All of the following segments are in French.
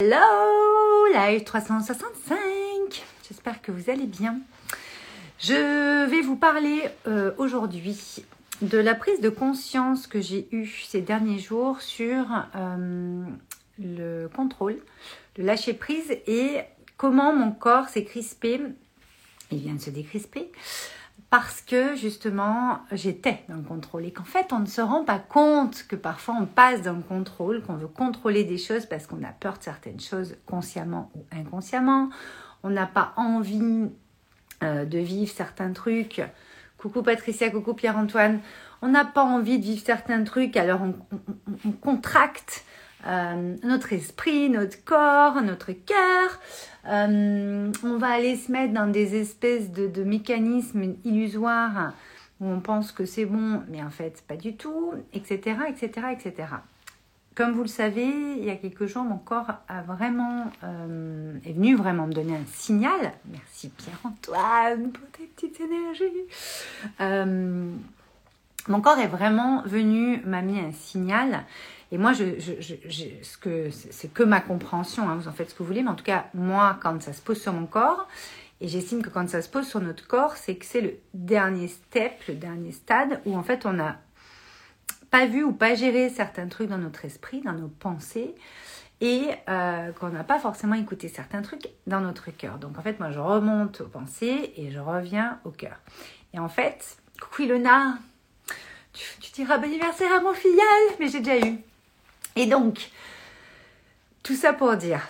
Hello, live 365. J'espère que vous allez bien. Je vais vous parler euh, aujourd'hui de la prise de conscience que j'ai eue ces derniers jours sur euh, le contrôle, le lâcher prise et comment mon corps s'est crispé. Il vient de se décrisper parce que justement j'étais dans le contrôle et qu'en fait on ne se rend pas compte que parfois on passe dans le contrôle, qu'on veut contrôler des choses parce qu'on a peur de certaines choses consciemment ou inconsciemment, on n'a pas envie euh, de vivre certains trucs. Coucou Patricia, coucou Pierre-Antoine. On n'a pas envie de vivre certains trucs, alors on contracte euh, notre esprit, notre corps, notre cœur. Euh, on va aller se mettre dans des espèces de, mécanismes illusoires où on pense que c'est bon, mais en fait pas du tout, etc., etc., etc. Comme vous le savez, il y a quelques jours, mon corps a vraiment euh, est venu vraiment me donner un signal. Merci Pierre-Antoine pour tes petites énergies. Mon corps est vraiment venu m'amener un signal et moi, ce que, c'est que ma compréhension, hein, vous en faites ce que vous voulez, mais en tout cas, moi, quand ça se pose sur mon corps, et j'estime que quand ça se pose sur notre corps, c'est que c'est le dernier step, le dernier stade où en fait on n'a pas vu ou pas géré certains trucs dans notre esprit, dans nos pensées, et euh, qu'on n'a pas forcément écouté certains trucs dans notre cœur. Donc en fait, moi, je remonte aux pensées et je reviens au cœur. Et en fait, coucou Ilona, tu, diras bon anniversaire à mon filleul, mais j'ai déjà eu. Et donc, tout ça pour dire,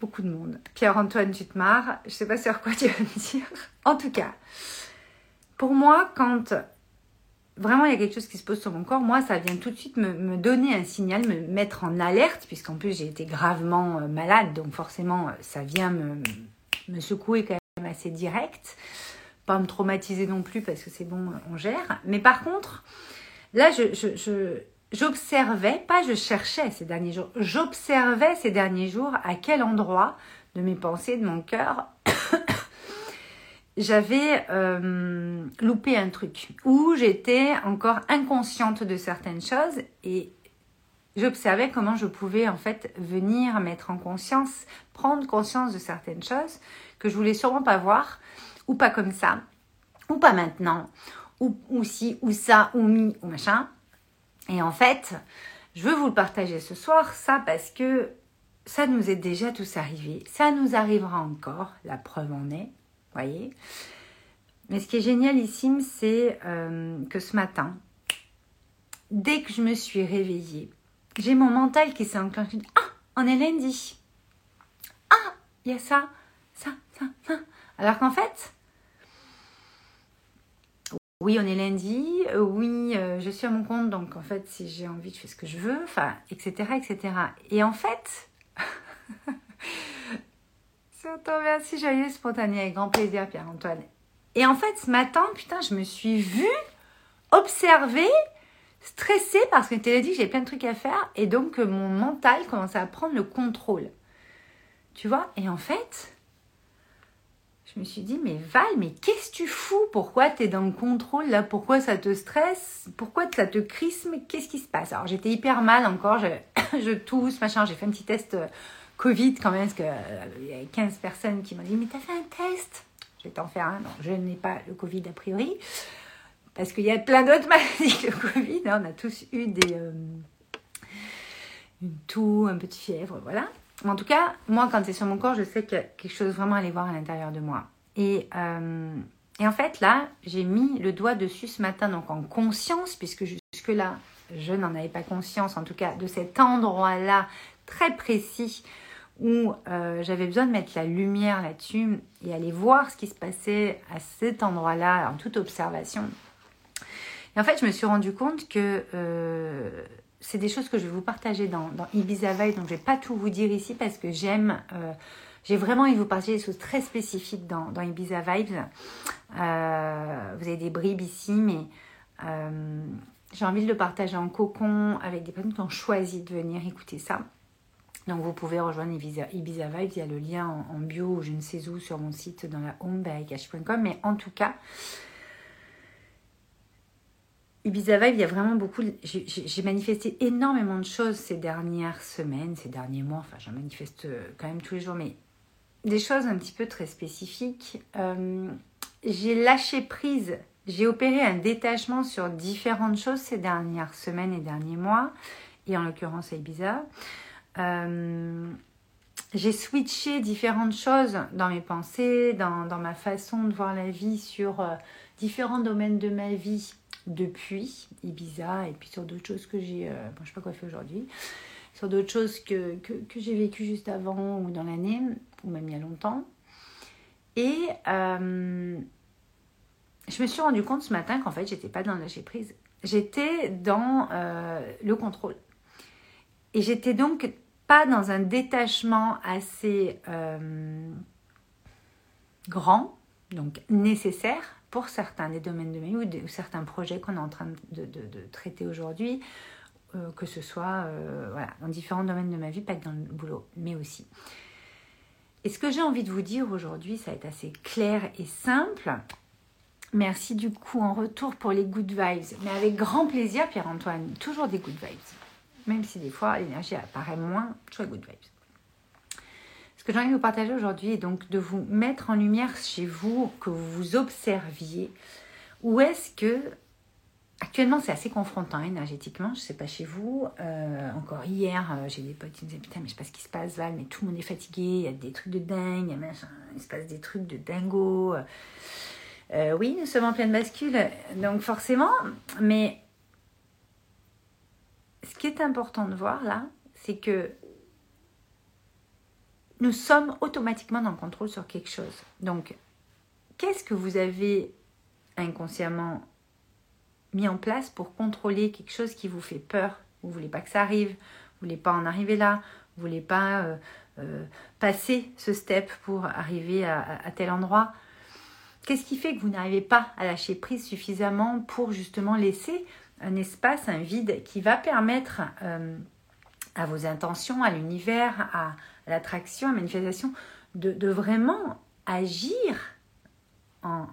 beaucoup de monde. Pierre-Antoine, tu te marres. Je sais pas sur quoi tu vas me dire. En tout cas, pour moi, quand vraiment il y a quelque chose qui se pose sur mon corps, moi, ça vient tout de suite me, donner un signal, me mettre en alerte, puisqu'en plus j'ai été gravement euh, malade, donc forcément, euh, ça vient me, me secouer quand même assez direct. Pas me traumatiser non plus, parce que c'est bon, on gère. Mais par contre, là, je, j'observais, pas je cherchais ces derniers jours, j'observais ces derniers jours à quel endroit de mes pensées, de mon cœur, j'avais euh, loupé un truc, où j'étais encore inconsciente de certaines choses et j'observais comment je pouvais en fait venir mettre en conscience, prendre conscience de certaines choses que je voulais sûrement pas voir, ou pas comme ça, ou pas maintenant, ou, si, ou ça, ou mi, ou machin. Et en fait, je veux vous le partager ce soir, ça parce que ça nous est déjà tous arrivé, ça nous arrivera encore, la preuve en est, voyez. Mais ce qui est génial ici, c'est euh, que ce matin, dès que je me suis réveillée, j'ai mon mental qui s'est enclenché. Ah, on est lundi. Ah, il y a ça, ça, ça, ça. Alors qu'en fait, oui, on est lundi, euh, oui, euh, je suis à mon compte, donc en fait, si j'ai envie, je fais ce que je veux, enfin, etc., etc. Et en fait, c'est merci, joyeux, spontané, avec grand plaisir, Pierre-Antoine. Et en fait, ce matin, putain, je me suis vue, observée, stressée parce que tu dit que j'ai plein de trucs à faire et donc mon mental commençait à prendre le contrôle. Tu vois? Et en fait, je me suis dit, mais Val, mais qu'est-ce que tu fous? Pourquoi tu es dans le contrôle là? Pourquoi ça te stresse? Pourquoi ça te crisme Qu'est-ce qui se passe? Alors j'étais hyper mal encore, je, je tousse, machin. J'ai fait un petit test euh, Covid quand même, parce qu'il euh, y avait 15 personnes qui m'ont dit, mais t'as fait un test? Je vais t'en faire un. Non, je n'ai pas le Covid a priori. Parce qu'il y a plein d'autres maladies que le Covid. Hein. On a tous eu des. Euh, une toux, un petit fièvre, voilà en tout cas, moi, quand c'est sur mon corps, je sais a quelque chose vraiment aller voir à l'intérieur de moi. Et, euh, et en fait, là, j'ai mis le doigt dessus ce matin, donc en conscience, puisque jusque-là, je n'en avais pas conscience, en tout cas, de cet endroit-là très précis où euh, j'avais besoin de mettre la lumière là-dessus et aller voir ce qui se passait à cet endroit-là en toute observation. Et en fait, je me suis rendu compte que euh, c'est des choses que je vais vous partager dans, Ibiza Vibes, donc je ne vais pas tout vous dire ici parce que j'aime, euh, j'ai vraiment envie de vous partager des choses très spécifiques dans, Ibiza Vibes. Euh, vous avez des bribes ici, mais euh, j'ai envie de le partager en cocon avec des personnes qui ont choisi de venir écouter ça. Donc vous pouvez rejoindre Ibiza, Ibiza Vibes, il y a le lien en, bio ou je ne sais où sur mon site dans la home mais en tout cas, Ibiza Vibe, il y a vraiment beaucoup. J'ai manifesté énormément de choses ces dernières semaines, ces derniers mois. Enfin, je manifeste quand même tous les jours, mais des choses un petit peu très spécifiques. Euh, j'ai lâché prise, j'ai opéré un détachement sur différentes choses ces dernières semaines et derniers mois, et en l'occurrence Ibiza. Euh, j'ai switché différentes choses dans mes pensées, dans, ma façon de voir la vie sur euh, différents domaines de ma vie depuis Ibiza et puis sur d'autres choses que j'ai, euh, bon, je sais pas quoi faire aujourd'hui, sur d'autres choses que, que, j'ai vécues juste avant ou dans l'année, ou même il y a longtemps. Et euh, je me suis rendu compte ce matin qu'en fait, j'étais pas dans le lâcher prise. J'étais dans euh, le contrôle. Et j'étais donc pas dans un détachement assez euh, grand, donc nécessaire pour certains des domaines de ma vie ou, certains projets qu'on est en train de, traiter aujourd'hui, que ce soit voilà, dans différents domaines de ma vie, pas que dans le boulot, mais aussi. Et ce que j'ai envie de vous dire aujourd'hui, ça va être assez clair et simple. Merci du coup en retour pour les good vibes, mais avec grand plaisir, Pierre-Antoine, toujours des good vibes. Même si des fois l'énergie apparaît moins, toujours good vibes. Ce que j'ai envie de vous partager aujourd'hui est donc de vous mettre en lumière chez vous, que vous vous observiez. Où est-ce que Actuellement, c'est assez confrontant énergétiquement. Je ne sais pas chez vous. Euh, encore hier, euh, j'ai des potes qui me disaient Putain, mais je sais pas ce qui se passe, Val, mais tout le monde est fatigué. Il y a des trucs de dingue, il, se passe des trucs de dingo. Euh, oui, nous sommes en pleine bascule, donc forcément. Mais ce qui est important de voir là, c'est que nous sommes automatiquement dans le contrôle sur quelque chose. Donc, qu'est-ce que vous avez inconsciemment mis en place pour contrôler quelque chose qui vous fait peur? Vous voulez pas que ça arrive, vous voulez pas en arriver là, vous voulez pas euh, euh, passer ce step pour arriver à, tel endroit? Qu'est-ce qui fait que vous n'arrivez pas à lâcher prise suffisamment pour justement laisser un espace, un vide qui va permettre euh, à vos intentions, à l'univers, à, l'attraction, à la manifestation, de, vraiment agir en,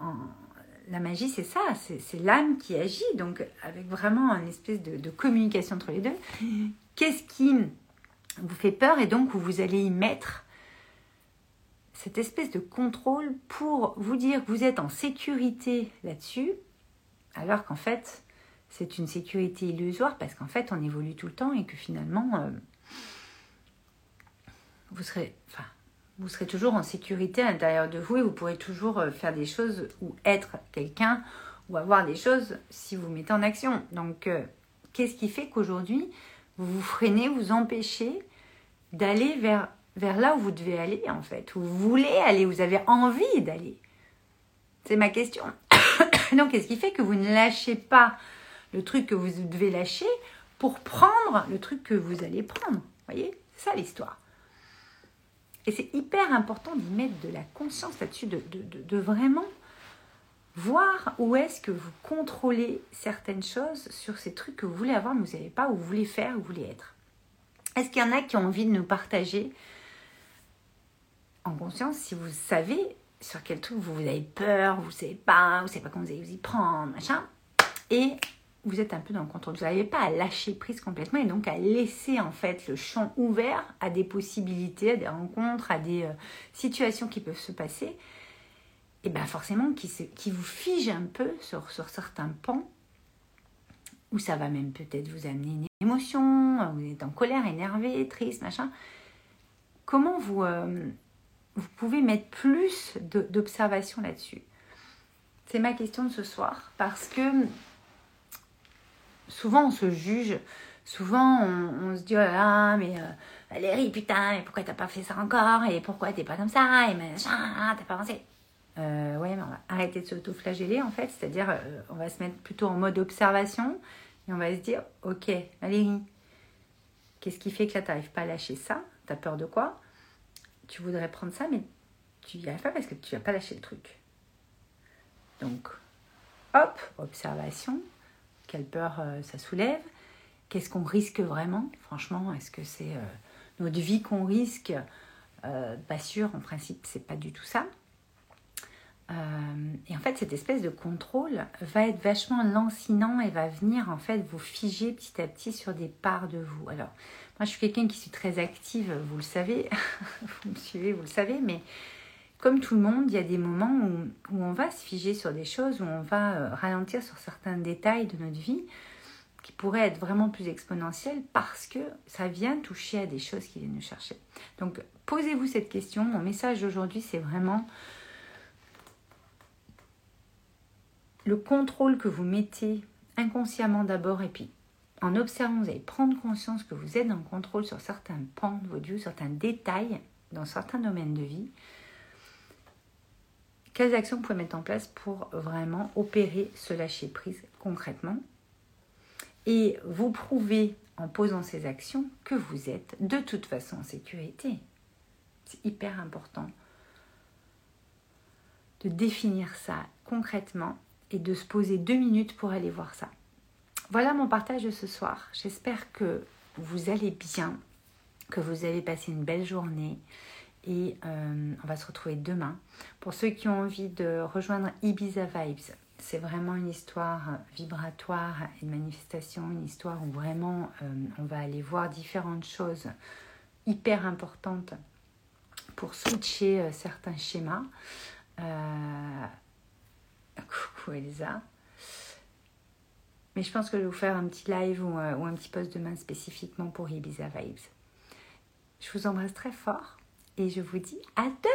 la magie, c'est ça, c'est l'âme qui agit, donc avec vraiment une espèce de, communication entre les deux. Qu'est-ce qui vous fait peur et donc où vous allez y mettre cette espèce de contrôle pour vous dire que vous êtes en sécurité là-dessus, alors qu'en fait, c'est une sécurité illusoire parce qu'en fait, on évolue tout le temps et que finalement, euh, vous serez, toujours en sécurité à l'intérieur de vous et vous pourrez toujours euh, faire des choses ou être quelqu'un ou avoir des choses si vous mettez en action. Donc, euh, qu'est-ce qui fait qu'aujourd'hui, vous vous freinez, vous empêchez d'aller vers, vers là où vous devez aller, en fait, où vous voulez aller, vous avez envie d'aller? C'est ma question. Donc, qu'est-ce qui fait que vous ne lâchez pas le truc que vous devez lâcher pour prendre le truc que vous allez prendre voyez C'est ça l'histoire. Et c'est hyper important d'y mettre de la conscience là-dessus, de, vraiment voir où est-ce que vous contrôlez certaines choses sur ces trucs que vous voulez avoir, mais vous ne savez pas où vous voulez faire, où vous voulez être. Est-ce qu'il y en a qui ont envie de nous partager en conscience si vous savez sur quel truc vous, avez peur, vous ne savez pas, vous ne savez pas comment vous allez vous y prendre, machin, et vous êtes un peu dans le contrôle. Vous n'arrivez pas à lâcher prise complètement et donc à laisser en fait le champ ouvert à des possibilités, à des rencontres, à des euh, situations qui peuvent se passer. Et bien forcément qui, qui vous fige un peu sur, sur certains pans où ça va même peut-être vous amener une émotion, vous êtes en colère, énervé, triste, machin. Comment vous, euh, vous pouvez mettre plus d'observation là-dessus? C'est ma question de ce soir parce que souvent on se juge, souvent on, se dit là, mais euh, Valérie, putain, mais pourquoi t'as pas fait ça encore? Et pourquoi t'es pas comme ça? Et machin, t'as pas avancé. Euh, ouais, mais on va arrêter de s'auto-flageller en fait, c'est-à-dire euh, on va se mettre plutôt en mode observation et on va se dire ok, Valérie, qu'est-ce qui fait que là t'arrives pas à lâcher ça? T'as peur de quoi? Tu voudrais prendre ça, mais tu y arrives pas parce que tu vas pas lâcher le truc. Donc, hop, observation, quelle peur euh, ça soulève, qu'est-ce qu'on risque vraiment, franchement, est-ce que c'est euh, notre vie qu'on risque? Euh, Pas sûr, en principe, c'est pas du tout ça. Et en fait, cette espèce de contrôle va être vachement lancinant et va venir en fait vous figer petit à petit sur des parts de vous. Alors, moi, je suis quelqu'un qui suis très active, vous le savez, vous me suivez, vous le savez, mais comme tout le monde, il y a des moments où, on va se figer sur des choses, où on va euh, ralentir sur certains détails de notre vie qui pourraient être vraiment plus exponentiels parce que ça vient toucher à des choses qui viennent nous chercher. Donc, posez-vous cette question. Mon message d'aujourd'hui, c'est vraiment le contrôle que vous mettez inconsciemment d'abord et puis en observant, vous allez prendre conscience que vous êtes en contrôle sur certains pans de votre vie, certains détails dans certains domaines de vie. Quelles actions vous pouvez mettre en place pour vraiment opérer ce lâcher prise concrètement Et vous prouvez en posant ces actions que vous êtes de toute façon en sécurité. C'est hyper important de définir ça concrètement et de se poser deux minutes pour aller voir ça. Voilà mon partage de ce soir. J'espère que vous allez bien, que vous avez passé une belle journée et euh, on va se retrouver demain. Pour ceux qui ont envie de rejoindre Ibiza Vibes, c'est vraiment une histoire vibratoire et de manifestation, une histoire où vraiment euh, on va aller voir différentes choses hyper importantes pour switcher euh, certains schémas. Coucou Elsa. Mais je pense que je vais vous faire un petit live ou, ou un petit post demain spécifiquement pour Ibiza Vibes. Je vous embrasse très fort et je vous dis à demain